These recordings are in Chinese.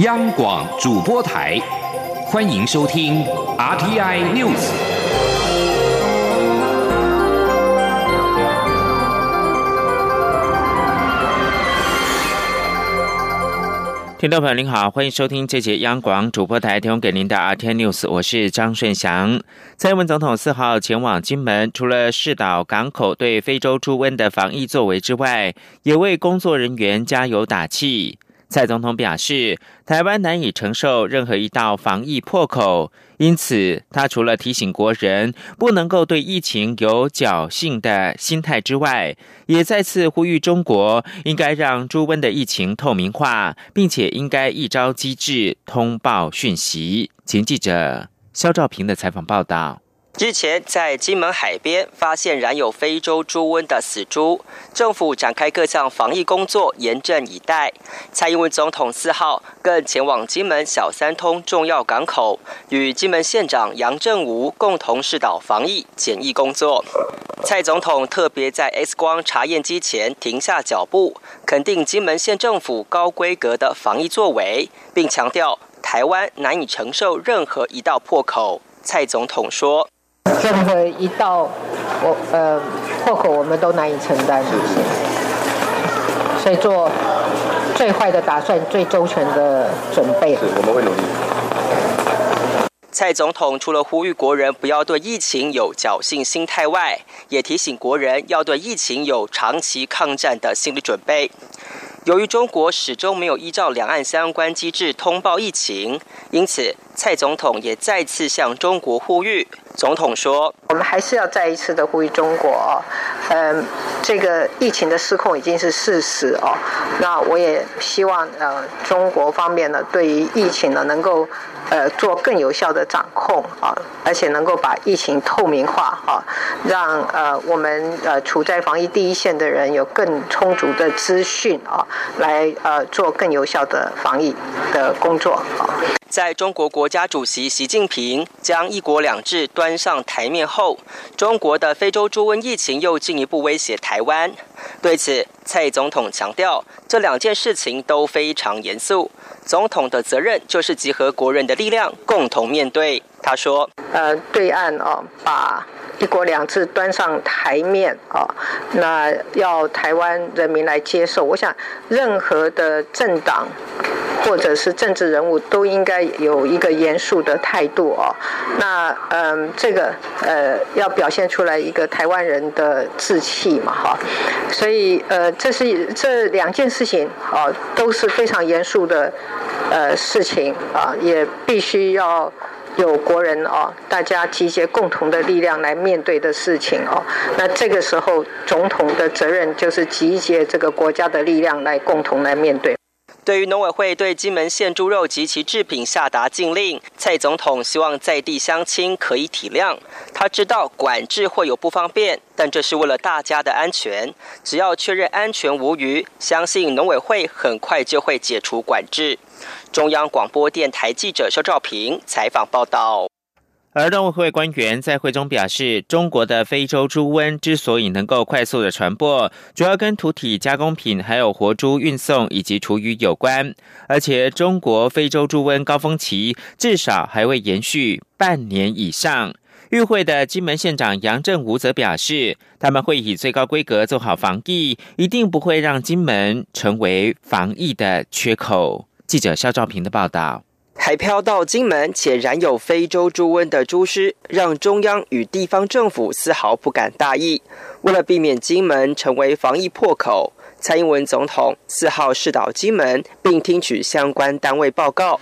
央广主播台，欢迎收听 RTI News。听众朋友您好，欢迎收听这节央广主播台提供给您的 RTI News，我是张顺祥。蔡英文总统四号前往金门，除了视岛港口对非洲猪瘟的防疫作为之外，也为工作人员加油打气。蔡总统表示，台湾难以承受任何一道防疫破口，因此他除了提醒国人不能够对疫情有侥幸的心态之外，也再次呼吁中国应该让猪瘟的疫情透明化，并且应该一招机制通报讯息。请记者肖兆平的采访报道。日前，在金门海边发现染有非洲猪瘟的死猪，政府展开各项防疫工作，严阵以待。蔡英文总统四号更前往金门小三通重要港口，与金门县长杨振武共同视导防疫检疫工作。蔡总统特别在 X 光查验机前停下脚步，肯定金门县政府高规格的防疫作为，并强调台湾难以承受任何一道破口。蔡总统说。任何一道我呃破口，我们都难以承担，所以做最坏的打算，最周全的准备。是，我们会努力。蔡总统除了呼吁国人不要对疫情有侥幸心态外，也提醒国人要对疫情有长期抗战的心理准备。由于中国始终没有依照两岸相关机制通报疫情，因此蔡总统也再次向中国呼吁。总统说：“我们还是要再一次的呼吁中国，嗯，这个疫情的失控已经是事实哦。那我也希望呃，中国方面呢，对于疫情呢，能够。”呃，做更有效的掌控啊，而且能够把疫情透明化啊，让呃我们呃处在防疫第一线的人有更充足的资讯啊，来呃做更有效的防疫的工作啊。在中国国家主席习近平将“一国两制”端上台面后，中国的非洲猪瘟疫情又进一步威胁台湾。对此，蔡总统强调，这两件事情都非常严肃。总统的责任就是集合国人的力量，共同面对。他说：“呃，对岸哦，把一国两制端上台面啊，那要台湾人民来接受。我想，任何的政党或者是政治人物都应该有一个严肃的态度哦。那嗯，这个呃，要表现出来一个台湾人的志气嘛，哈。所以呃，这是这两件事情啊，都是非常严肃的。”呃，事情啊，也必须要有国人哦，大家集结共同的力量来面对的事情哦。那这个时候，总统的责任就是集结这个国家的力量来共同来面对。对于农委会对金门县猪肉及其制品下达禁令，蔡总统希望在地乡亲可以体谅。他知道管制会有不方便，但这是为了大家的安全。只要确认安全无虞，相信农委会很快就会解除管制。中央广播电台记者肖兆平采访报道。而农委会官员在会中表示，中国的非洲猪瘟之所以能够快速的传播，主要跟土体加工品、还有活猪运送以及厨余有关。而且，中国非洲猪瘟高峰期至少还会延续半年以上。与会的金门县长杨振武则表示，他们会以最高规格做好防疫，一定不会让金门成为防疫的缺口。记者肖兆平的报道。海漂到金门且染有非洲猪瘟的猪尸，让中央与地方政府丝毫不敢大意。为了避免金门成为防疫破口，蔡英文总统四号视导金门，并听取相关单位报告。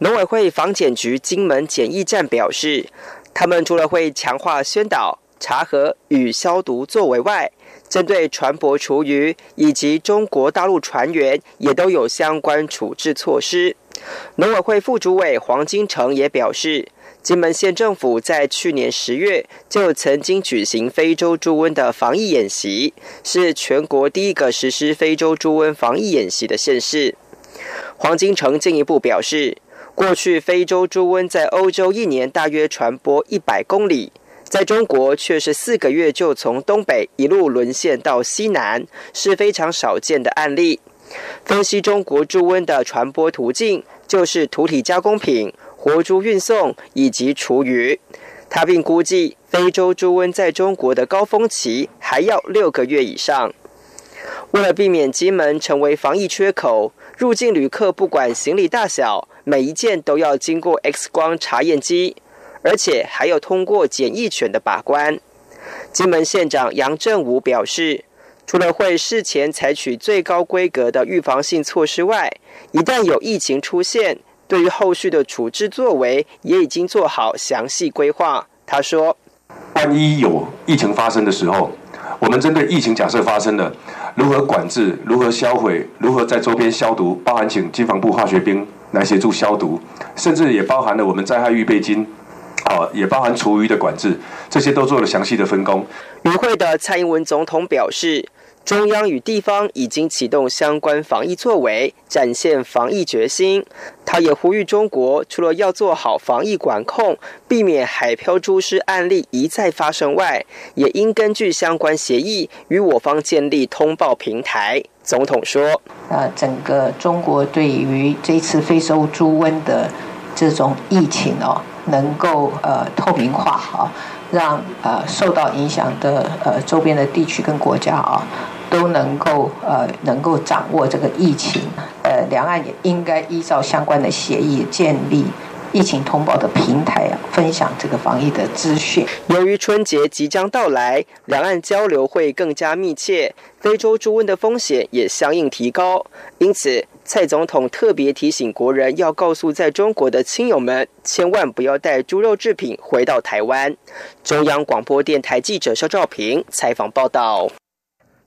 农委会防检局金门检疫站表示，他们除了会强化宣导、查核与消毒作为外，针对船舶厨余以及中国大陆船员，也都有相关处置措施。农委会副主委黄金城也表示，金门县政府在去年十月就曾经举行非洲猪瘟的防疫演习，是全国第一个实施非洲猪瘟防疫演习的县市。黄金城进一步表示，过去非洲猪瘟在欧洲一年大约传播一百公里，在中国却是四个月就从东北一路沦陷到西南，是非常少见的案例。分析中国猪瘟的传播途径，就是土体加工品、活猪运送以及厨余。他并估计，非洲猪瘟在中国的高峰期还要六个月以上。为了避免金门成为防疫缺口，入境旅客不管行李大小，每一件都要经过 X 光查验机，而且还要通过检疫犬的把关。金门县长杨振武表示，除了会事前采取最高规格的预防性措施外，一旦有疫情出现，对于后续的处置作为也已经做好详细规划。他说：“万一有疫情发生的时候，我们针对疫情假设发生了，如何管制、如何销毁、如何在周边消毒，包含请金防部化学兵来协助消毒，甚至也包含了我们灾害预备金，哦，也包含厨余的管制，这些都做了详细的分工。”与会的蔡英文总统表示。中央与地方已经启动相关防疫作为，展现防疫决心。他也呼吁中国，除了要做好防疫管控，避免海漂蛛尸案例一再发生外，也应根据相关协议与我方建立通报平台。总统说：“呃，整个中国对于这次非洲猪瘟的这种疫情哦，能够呃透明化啊，让呃受到影响的呃周边的地区跟国家啊。”都能够呃能够掌握这个疫情，呃，两岸也应该依照相关的协议建立疫情通报的平台啊，分享这个防疫的资讯。由于春节即将到来，两岸交流会更加密切，非洲猪瘟的风险也相应提高。因此，蔡总统特别提醒国人要告诉在中国的亲友们，千万不要带猪肉制品回到台湾。中央广播电台记者肖兆平采访报道。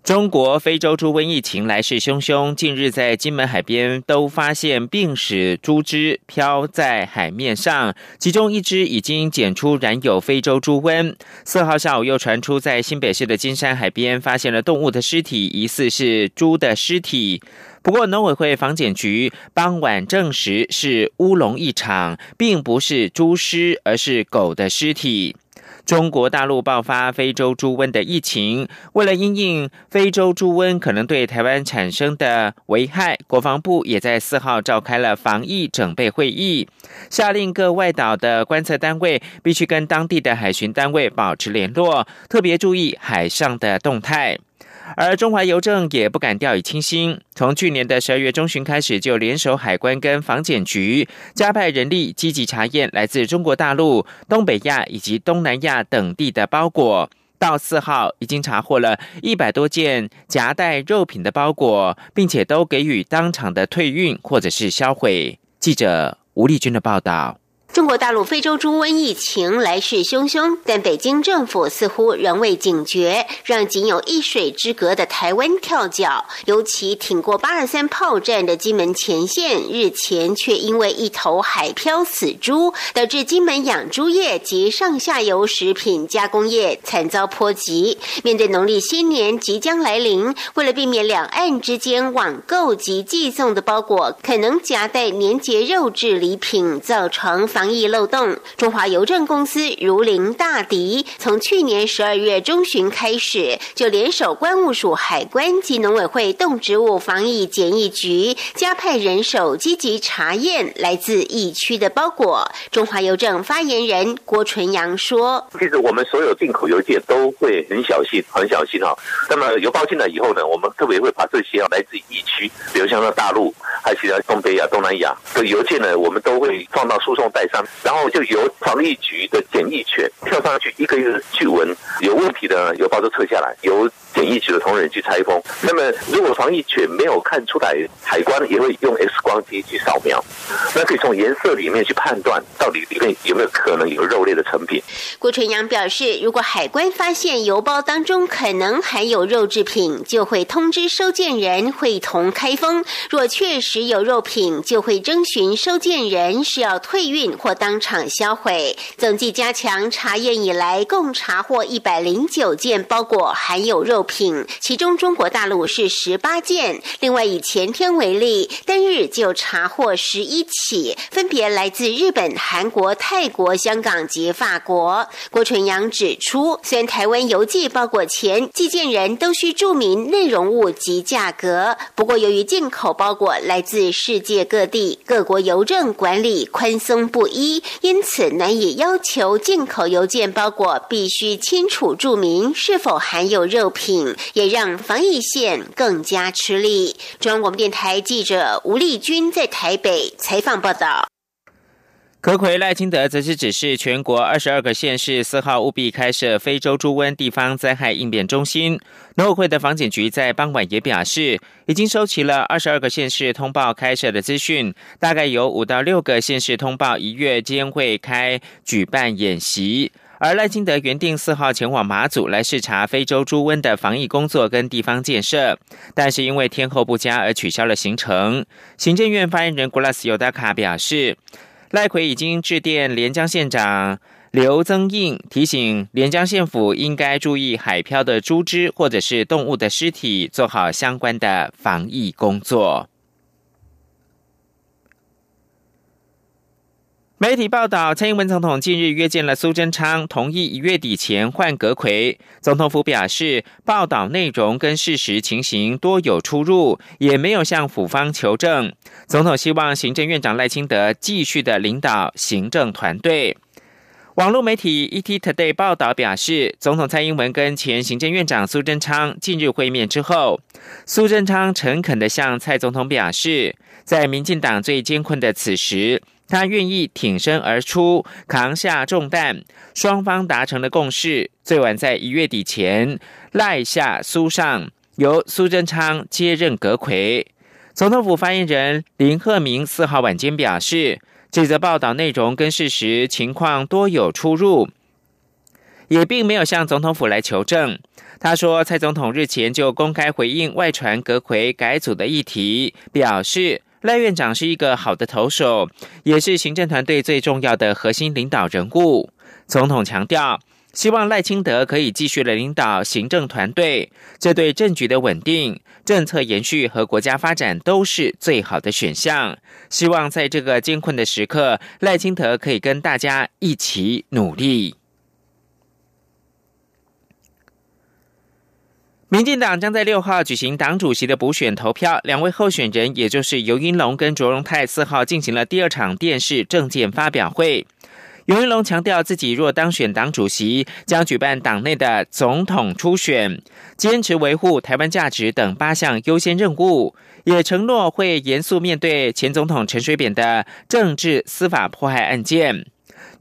中国非洲猪瘟疫情来势汹汹，近日在金门海边都发现病死猪只漂在海面上，其中一只已经检出染有非洲猪瘟。四号下午又传出在新北市的金山海边发现了动物的尸体，疑似是猪的尸体。不过农委会防检局傍晚证实是乌龙一场，并不是猪尸，而是狗的尸体。中国大陆爆发非洲猪瘟的疫情，为了因应非洲猪瘟可能对台湾产生的危害，国防部也在四号召开了防疫准备会议，下令各外岛的观测单位必须跟当地的海巡单位保持联络，特别注意海上的动态。而中华邮政也不敢掉以轻心，从去年的十二月中旬开始，就联手海关跟防检局，加派人力积极查验来自中国大陆、东北亚以及东南亚等地的包裹。到四号，已经查获了一百多件夹带肉品的包裹，并且都给予当场的退运或者是销毁。记者吴丽君的报道。中国大陆非洲猪瘟疫情来势汹汹，但北京政府似乎仍未警觉，让仅有一水之隔的台湾跳脚。尤其挺过八二三炮战的金门前线，日前却因为一头海漂死猪，导致金门养猪业及上下游食品加工业惨遭波及。面对农历新年即将来临，为了避免两岸之间网购及寄送的包裹可能夹带年节肉质礼品，造成防。防疫漏洞，中华邮政公司如临大敌，从去年十二月中旬开始，就联手关务署、海关及农委会动植物防疫检疫局，加派人手积极查验来自疫区的包裹。中华邮政发言人郭纯阳说：“其实我们所有进口邮件都会很小心，很小心哈。那么邮包进来以后呢，我们特别会把这些来自疫区，比如像那大陆，还有其他东北亚、东南亚的邮件呢，我们都会放到输送带。”然后就由防疫局的检疫犬跳上去，一个一个去闻，有问题的邮包都撤下来，由检疫局的同仁去拆封。那么如果防疫犬没有看出来，海关也会用 X 光机去扫描，那可以从颜色里面去判断到底里面有没有可能有肉类的成品。郭纯阳表示，如果海关发现邮包当中可能含有肉制品，就会通知收件人会同开封。若确实有肉品，就会征询收件人是要退运。或当场销毁。总计加强查验以来，共查获一百零九件包裹含有肉品，其中中国大陆是十八件。另外以前天为例，单日就查获十一起，分别来自日本、韩国、泰国、香港及法国。郭纯阳指出，虽然台湾邮寄包裹前寄件人都需注明内容物及价格，不过由于进口包裹来自世界各地，各国邮政管理宽松不一，因此难以要求进口邮件包裹必须清楚注明是否含有肉品，也让防疫线更加吃力。中央广播电台记者吴丽君在台北采访报道。可奎赖清德则是指示全国二十二个县市四号务必开设非洲猪瘟地方灾害应变中心。农委会的防检局在傍晚也表示，已经收齐了二十二个县市通报开设的资讯，大概有五到六个县市通报一月间会开举办演习。而赖清德原定四号前往马祖来视察非洲猪瘟的防疫工作跟地方建设，但是因为天候不佳而取消了行程。行政院发言人古拉斯尤达卡表示。赖奎已经致电连江县长刘增应，提醒连江县府应该注意海漂的猪只或者是动物的尸体，做好相关的防疫工作。媒体报道，蔡英文总统近日约见了苏贞昌，同意一月底前换阁魁。总统府表示，报道内容跟事实情形多有出入，也没有向府方求证。总统希望行政院长赖清德继续的领导行政团队。网络媒体 ET Today 报道表示，总统蔡英文跟前行政院长苏贞昌近日会面之后，苏贞昌诚恳的向蔡总统表示，在民进党最艰困的此时。他愿意挺身而出，扛下重担。双方达成了共识，最晚在一月底前赖下苏上，由苏贞昌接任阁魁。总统府发言人林鹤明四号晚间表示，这则报道内容跟事实情况多有出入，也并没有向总统府来求证。他说，蔡总统日前就公开回应外传阁魁改组的议题，表示。赖院长是一个好的投手，也是行政团队最重要的核心领导人物。总统强调，希望赖清德可以继续的领导行政团队，这对政局的稳定、政策延续和国家发展都是最好的选项。希望在这个艰困的时刻，赖清德可以跟大家一起努力。民进党将在六号举行党主席的补选投票，两位候选人，也就是尤英龙跟卓荣泰，四号进行了第二场电视政见发表会。尤英龙强调自己若当选党主席，将举办党内的总统初选，坚持维护台湾价值等八项优先任务，也承诺会严肃面对前总统陈水扁的政治司法迫害案件。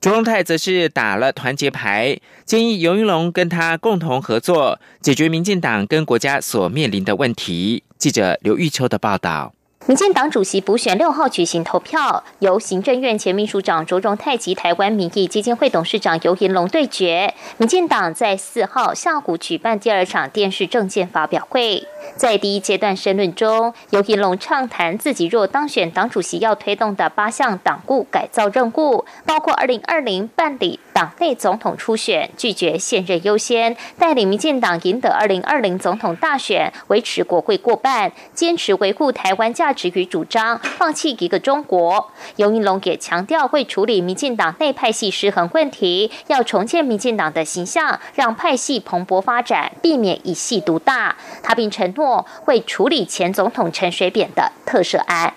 朱荣泰则是打了团结牌，建议尤云龙跟他共同合作，解决民进党跟国家所面临的问题。记者刘玉秋的报道。民进党主席补选六号举行投票，由行政院前秘书长卓荣泰及台湾民意基金会董事长尤银龙对决。民进党在四号下午举办第二场电视政见发表会，在第一阶段申论中，尤银龙畅谈自己若当选党主席要推动的八项党务改造任务，包括二零二零办理党内总统初选，拒绝现任优先，带领民进党赢得二零二零总统大选，维持国会过半，坚持维护台湾价。价值与主张，放弃一个中国。尤英龙也强调会处理民进党内派系失衡问题，要重建民进党的形象，让派系蓬勃发展，避免一系独大。他并承诺会处理前总统陈水扁的特赦案。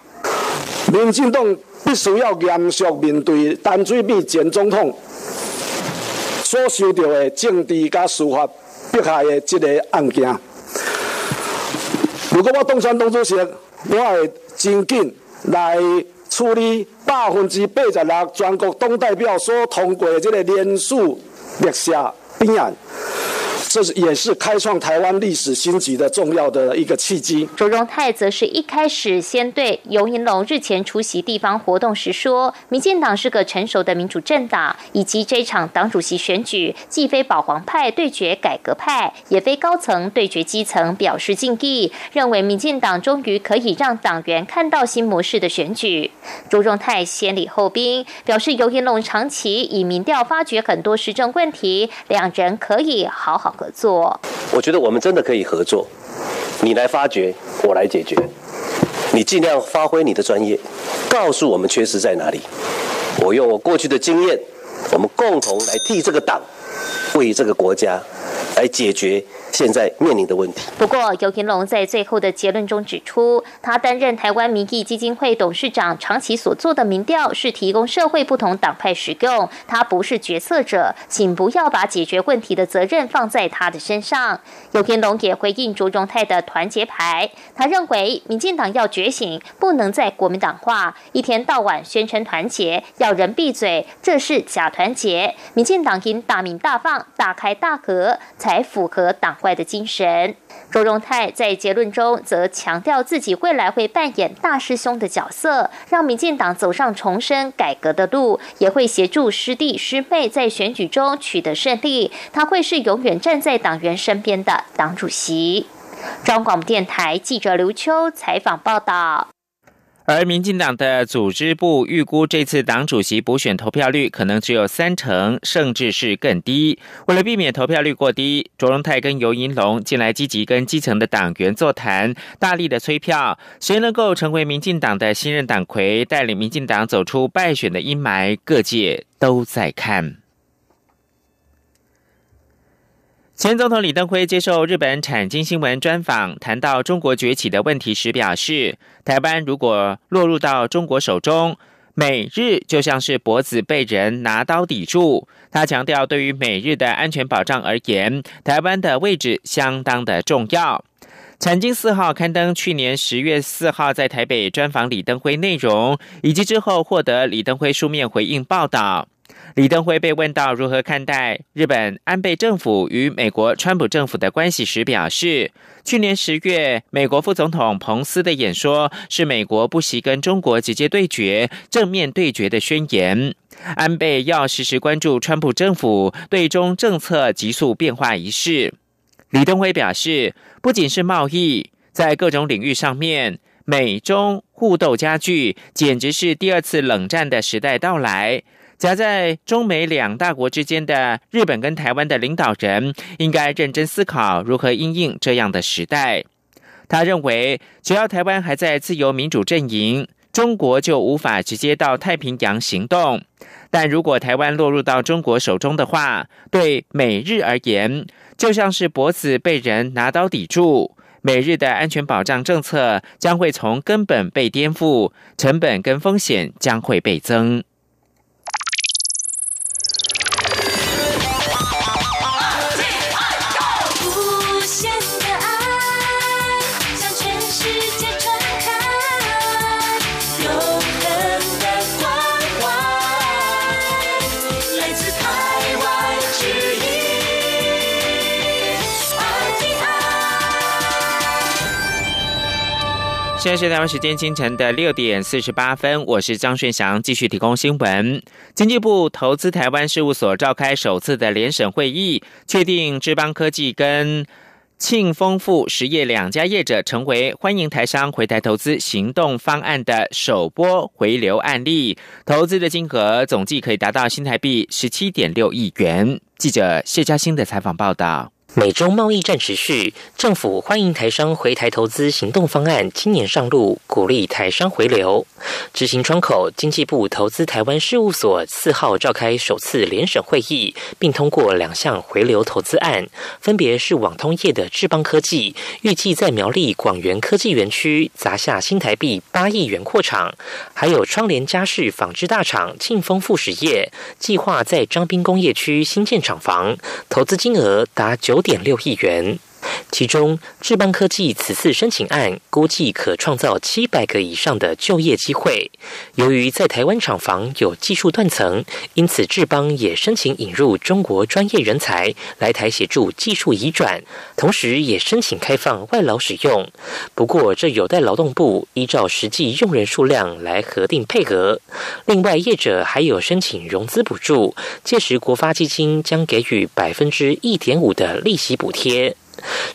民进党必须要严肃面对陈水扁前总统所受到的政治加司法迫害的这个案件。如果我当选党主席，我会真紧来处理百分之八十六全国党代表所通过的这个联署立下议案，这也是开创台湾历史新局的重要的一个契机。卓荣泰则是一开始先对尤银龙日前出席地方活动时说，民进党是个成熟的民主政党，以及这场党主席选举既非保皇派对决改革派，也非高层对决基层，表示敬意，认为民进党终于可以让党员看到新模式的选举。卓荣泰先礼后兵，表示尤银龙长期以民调发掘很多时政问题，两人可以好好合作。我觉得我们真的可以合作，你来发掘，我来解决。你尽量发挥你的专业，告诉我们缺失在哪里。我用我过去的经验，我们共同来替这个党，为这个国家来解决。现在面临的问题。不过，尤廷龙在最后的结论中指出，他担任台湾民意基金会董事长，长期所做的民调是提供社会不同党派使用，他不是决策者，请不要把解决问题的责任放在他的身上。尤廷龙也回应卓荣泰的团结牌，他认为民进党要觉醒，不能再国民党化，一天到晚宣称团结，要人闭嘴，这是假团结。民进党应大明大放，大开大合，才符合党。怪的精神，周荣泰在结论中则强调自己未来会扮演大师兄的角色，让民进党走上重生改革的路，也会协助师弟师妹在选举中取得胜利。他会是永远站在党员身边的党主席。中广电台记者刘秋采访报道。而民进党的组织部预估，这次党主席补选投票率可能只有三成，甚至是更低。为了避免投票率过低，卓荣泰跟尤银龙近来积极跟基层的党员座谈，大力的催票，谁能够成为民进党的新任党魁，带领民进党走出败选的阴霾，各界都在看。前总统李登辉接受日本产经新闻专访，谈到中国崛起的问题时表示，台湾如果落入到中国手中，美日就像是脖子被人拿刀抵住。他强调，对于美日的安全保障而言，台湾的位置相当的重要。产经四号刊登去年十月四号在台北专访李登辉内容，以及之后获得李登辉书面回应报道。李登辉被问到如何看待日本安倍政府与美国川普政府的关系时，表示，去年十月美国副总统彭斯的演说是美国不惜跟中国直接对决、正面对决的宣言。安倍要时时关注川普政府对中政策急速变化一事。李登辉表示，不仅是贸易，在各种领域上面，美中互斗加剧，简直是第二次冷战的时代到来。夹在中美两大国之间的日本跟台湾的领导人，应该认真思考如何应应这样的时代。他认为，只要台湾还在自由民主阵营，中国就无法直接到太平洋行动。但如果台湾落入到中国手中的话，对美日而言，就像是脖子被人拿刀抵住，美日的安全保障政策将会从根本被颠覆，成本跟风险将会倍增。现在是台湾时间清晨的六点四十八分，我是张顺祥，继续提供新闻。经济部投资台湾事务所召开首次的联审会议，确定智邦科技跟庆丰富实业两家业者成为欢迎台商回台投资行动方案的首波回流案例，投资的金额总计可以达到新台币十七点六亿元。记者谢嘉欣的采访报道。美中贸易战持续，政府欢迎台商回台投资行动方案今年上路，鼓励台商回流。执行窗口经济部投资台湾事务所四号召开首次联审会议，并通过两项回流投资案，分别是网通业的智邦科技，预计在苗栗广元科技园区砸下新台币八亿元扩厂；还有窗帘家饰纺织大厂庆丰富实业，计划在彰滨工业区新建厂房，投资金额达九。点六亿元。其中，智邦科技此次申请案估计可创造七百个以上的就业机会。由于在台湾厂房有技术断层，因此智邦也申请引入中国专业人才来台协助技术移转，同时也申请开放外劳使用。不过，这有待劳动部依照实际用人数量来核定配额。另外，业者还有申请融资补助，届时国发基金将给予百分之一点五的利息补贴。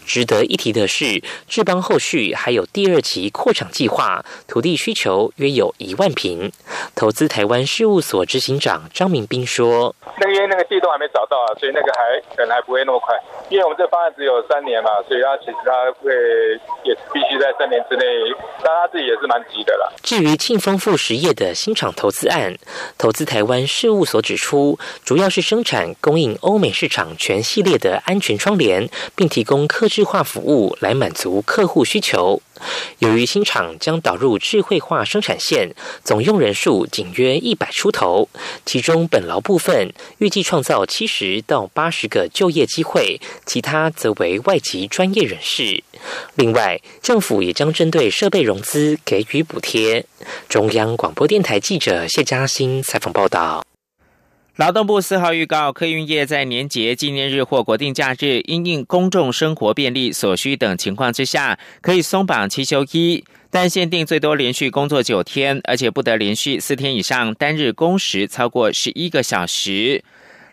值得一提的是，志邦后续还有第二期扩厂计划，土地需求约有一万平。投资台湾事务所执行长张明斌说：“那个因为那个地都还没找到啊，所以那个还可能还不会那么快。因为我们这方案只有三年嘛，所以他其实他会也必须在三年之内，但他自己也是蛮急的啦。”至于庆丰富实业的新厂投资案，投资台湾事务所指出，主要是生产供应欧美市场全系列的安全窗帘，并提供客制化服务来满足客户需求。由于新厂将导入智慧化生产线，总用人数仅约一百出头，其中本劳部分预计创造七十到八十个就业机会，其他则为外籍专业人士。另外，政府也将针对设备融资给予补贴。中央广播电台记者谢嘉欣采访报道。劳动部四号预告，客运业在年节纪念日或国定假日，因应公众生活便利所需等情况之下，可以松绑七休一，但限定最多连续工作九天，而且不得连续四天以上单日工时超过十一个小时。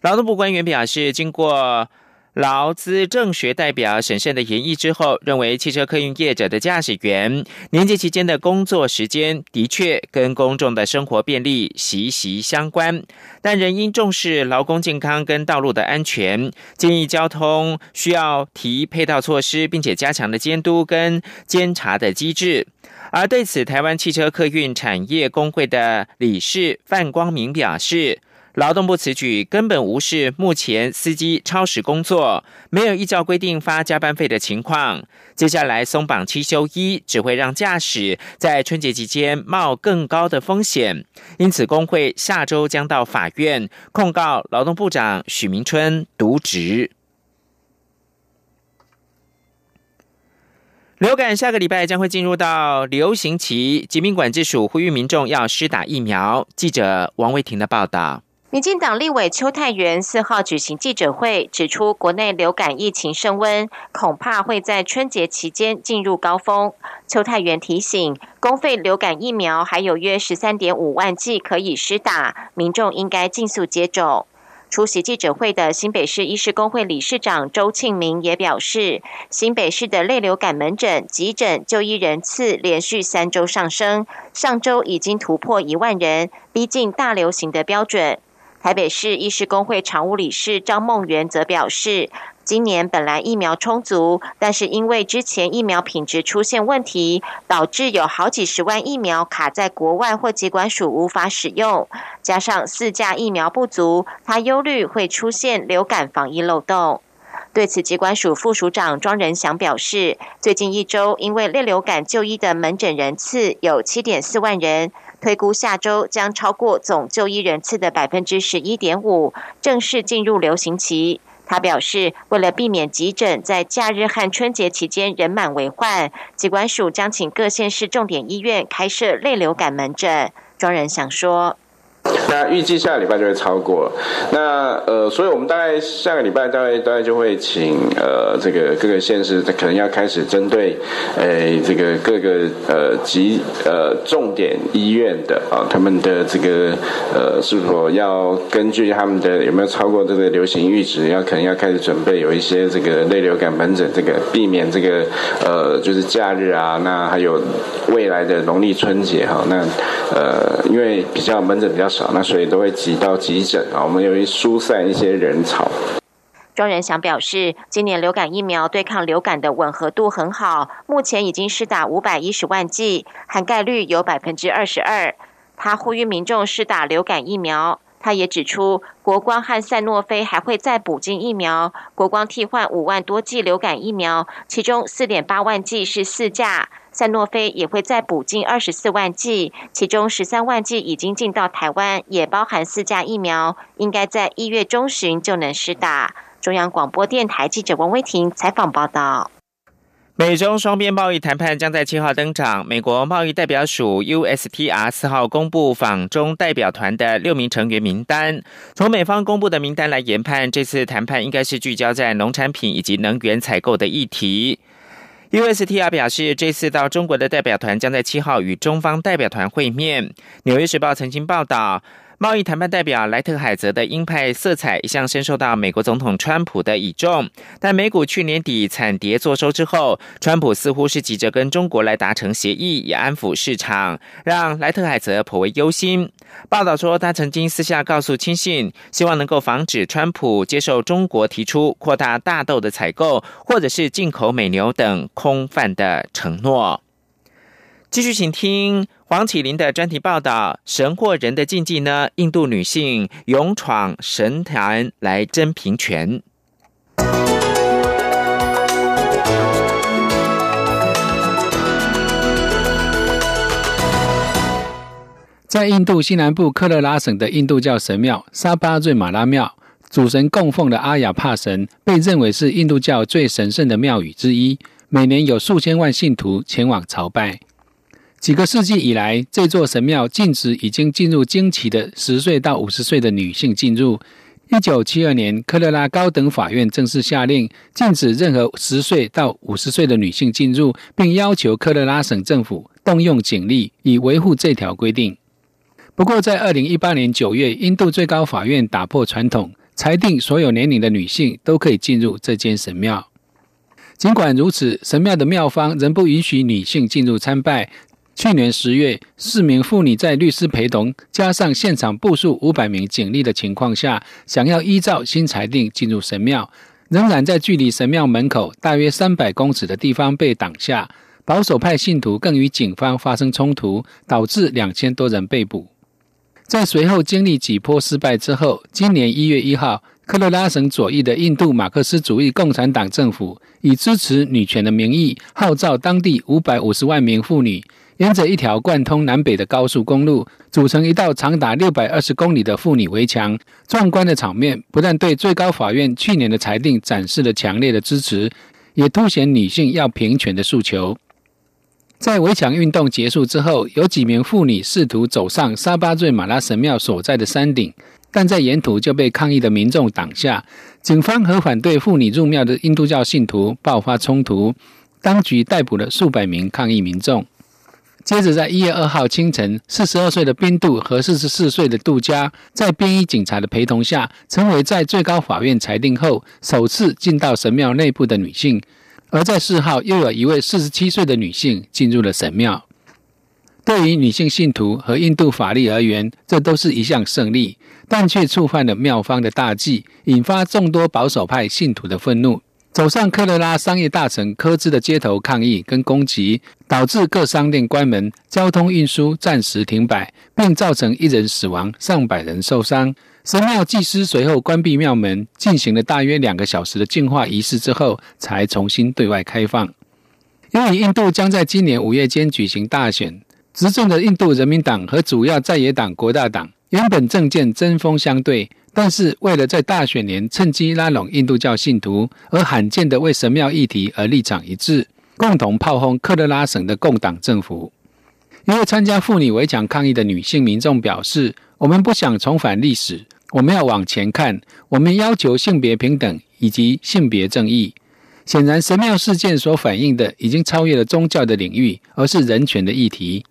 劳动部官员表示，经过。劳资政学代表审慎的研议之后，认为汽车客运业者的驾驶员年节期间的工作时间的确跟公众的生活便利息息相关，但仍应重视劳工健康跟道路的安全，建议交通需要提配套措施，并且加强的监督跟监察的机制。而对此，台湾汽车客运产业工会的理事范光明表示。劳动部此举根本无视目前司机超时工作、没有依照规定发加班费的情况。接下来松绑七休一，只会让驾驶在春节期间冒更高的风险。因此，工会下周将到法院控告劳动部长许明春渎职。流感下个礼拜将会进入到流行期，疾病管制署呼吁民众要施打疫苗。记者王维婷的报道。民进党立委邱泰元四号举行记者会，指出国内流感疫情升温，恐怕会在春节期间进入高峰。邱泰元提醒，公费流感疫苗还有约十三点五万剂可以施打，民众应该尽速接种。出席记者会的新北市医师工会理事长周庆明也表示，新北市的类流感门诊、急诊就医人次连续三周上升，上周已经突破一万人，逼近大流行的标准。台北市医师工会常务理事张梦媛则表示，今年本来疫苗充足，但是因为之前疫苗品质出现问题，导致有好几十万疫苗卡在国外或疾管署无法使用，加上四价疫苗不足，他忧虑会出现流感防疫漏洞。对此，疾管署副署长庄仁祥表示，最近一周因为类流感就医的门诊人次有七点四万人。推估下周将超过总就医人次的百分之十一点五，正式进入流行期。他表示，为了避免急诊在假日和春节期间人满为患，疾管署将请各县市重点医院开设类流感门诊。庄人想说。那预计下个礼拜就会超过，那呃，所以我们大概下个礼拜大概大概就会请呃这个各个县市，可能要开始针对诶这个各个呃急呃重点医院的啊，他们的这个呃是否要根据他们的有没有超过这个流行阈值，要可能要开始准备有一些这个类流感门诊，这个避免这个呃就是假日啊，那还有未来的农历春节哈，那呃因为比较门诊比较那所以都会挤到急诊啊，我们由于疏散一些人潮。庄仁祥表示，今年流感疫苗对抗流感的吻合度很好，目前已经施打五百一十万剂，涵盖率有百分之二十二。他呼吁民众施打流感疫苗。他也指出，国光和赛诺菲还会再补进疫苗，国光替换五万多剂流感疫苗，其中四点八万剂是四价。赛诺菲也会再补进二十四万剂，其中十三万剂已经进到台湾，也包含四价疫苗，应该在一月中旬就能施打。中央广播电台记者王威婷采访报道。美中双边贸易谈判将在七号登场。美国贸易代表署 USTR 四号公布访中代表团的六名成员名单。从美方公布的名单来研判，这次谈判应该是聚焦在农产品以及能源采购的议题。USTR 表示，这次到中国的代表团将在七号与中方代表团会面。纽约时报曾经报道。贸易谈判代表莱特海泽的鹰派色彩一向深受到美国总统川普的倚重，但美股去年底惨跌作收之后，川普似乎是急着跟中国来达成协议，以安抚市场，让莱特海泽颇为忧心。报道说，他曾经私下告诉亲信，希望能够防止川普接受中国提出扩大大豆的采购，或者是进口美牛等空泛的承诺。继续，请听黄启林的专题报道：神或人的禁忌呢？印度女性勇闯神坛来争平权。在印度西南部克勒拉省的印度教神庙沙巴瑞马拉庙，主神供奉的阿雅帕神被认为是印度教最神圣的庙宇之一，每年有数千万信徒前往朝拜。几个世纪以来，这座神庙禁止已经进入经期的十岁到五十岁的女性进入。一九七二年，科勒拉高等法院正式下令禁止任何十岁到五十岁的女性进入，并要求科勒拉省政府动用警力以维护这条规定。不过，在二零一八年九月，印度最高法院打破传统，裁定所有年龄的女性都可以进入这间神庙。尽管如此，神庙的庙方仍不允许女性进入参拜。去年十月，四名妇女在律师陪同，加上现场部署五百名警力的情况下，想要依照新裁定进入神庙，仍然在距离神庙门口大约三百公尺的地方被挡下。保守派信徒更与警方发生冲突，导致两千多人被捕。在随后经历几波失败之后，今年一月一号，科罗拉省左翼的印度马克思主义共产党政府以支持女权的名义，号召当地五百五十万名妇女。沿着一条贯通南北的高速公路，组成一道长达六百二十公里的妇女围墙。壮观的场面不但对最高法院去年的裁定展示了强烈的支持，也凸显女性要平权的诉求。在围墙运动结束之后，有几名妇女试图走上沙巴瑞马拉神庙所在的山顶，但在沿途就被抗议的民众挡下。警方和反对妇女入庙的印度教信徒爆发冲突，当局逮捕了数百名抗议民众。接着，在一月二号清晨，四十二岁的宾杜和四十四岁的杜佳，在便衣警察的陪同下，成为在最高法院裁定后首次进到神庙内部的女性。而在四号，又有一位四十七岁的女性进入了神庙。对于女性信徒和印度法律而言，这都是一项胜利，但却触犯了庙方的大忌，引发众多保守派信徒的愤怒。走上科罗拉商业大城科兹的街头抗议跟攻击，导致各商店关门，交通运输暂时停摆，并造成一人死亡、上百人受伤。神庙祭司随后关闭庙门，进行了大约两个小时的净化仪式之后，才重新对外开放。由于印度将在今年五月间举行大选，执政的印度人民党和主要在野党国大党原本政见针锋相对。但是，为了在大选年趁机拉拢印度教信徒，而罕见的为神庙议题而立场一致，共同炮轰克勒拉省的共党政府。一位参加妇女围墙抗议的女性民众表示：“我们不想重返历史，我们要往前看。我们要求性别平等以及性别正义。”显然，神庙事件所反映的已经超越了宗教的领域，而是人权的议题。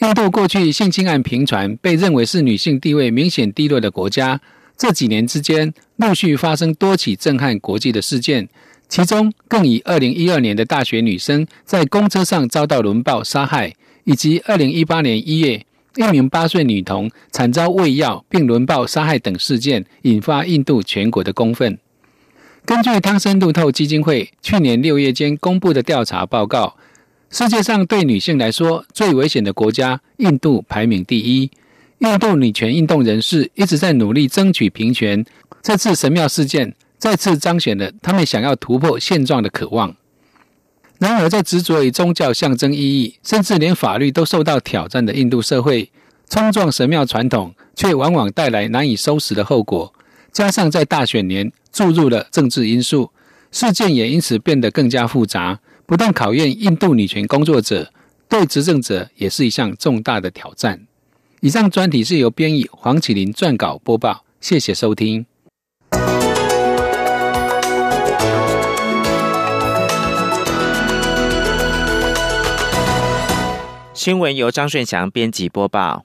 印度过去性侵案频传，被认为是女性地位明显低落的国家。这几年之间，陆续发生多起震撼国际的事件，其中更以二零一二年的大学女生在公车上遭到轮暴杀害，以及二零一八年一月一名八岁女童惨遭喂药并轮暴杀害等事件，引发印度全国的公愤。根据汤森路透基金会去年六月间公布的调查报告，世界上对女性来说最危险的国家，印度排名第一。印度女权运动人士一直在努力争取平权。这次神庙事件再次彰显了他们想要突破现状的渴望。然而，在执着于宗教象征意义，甚至连法律都受到挑战的印度社会，冲撞神庙传统，却往往带来难以收拾的后果。加上在大选年，注入了政治因素，事件也因此变得更加复杂，不但考验印度女权工作者，对执政者也是一项重大的挑战。以上专题是由编译黄启林撰稿播报，谢谢收听。新闻由张顺祥编辑播报。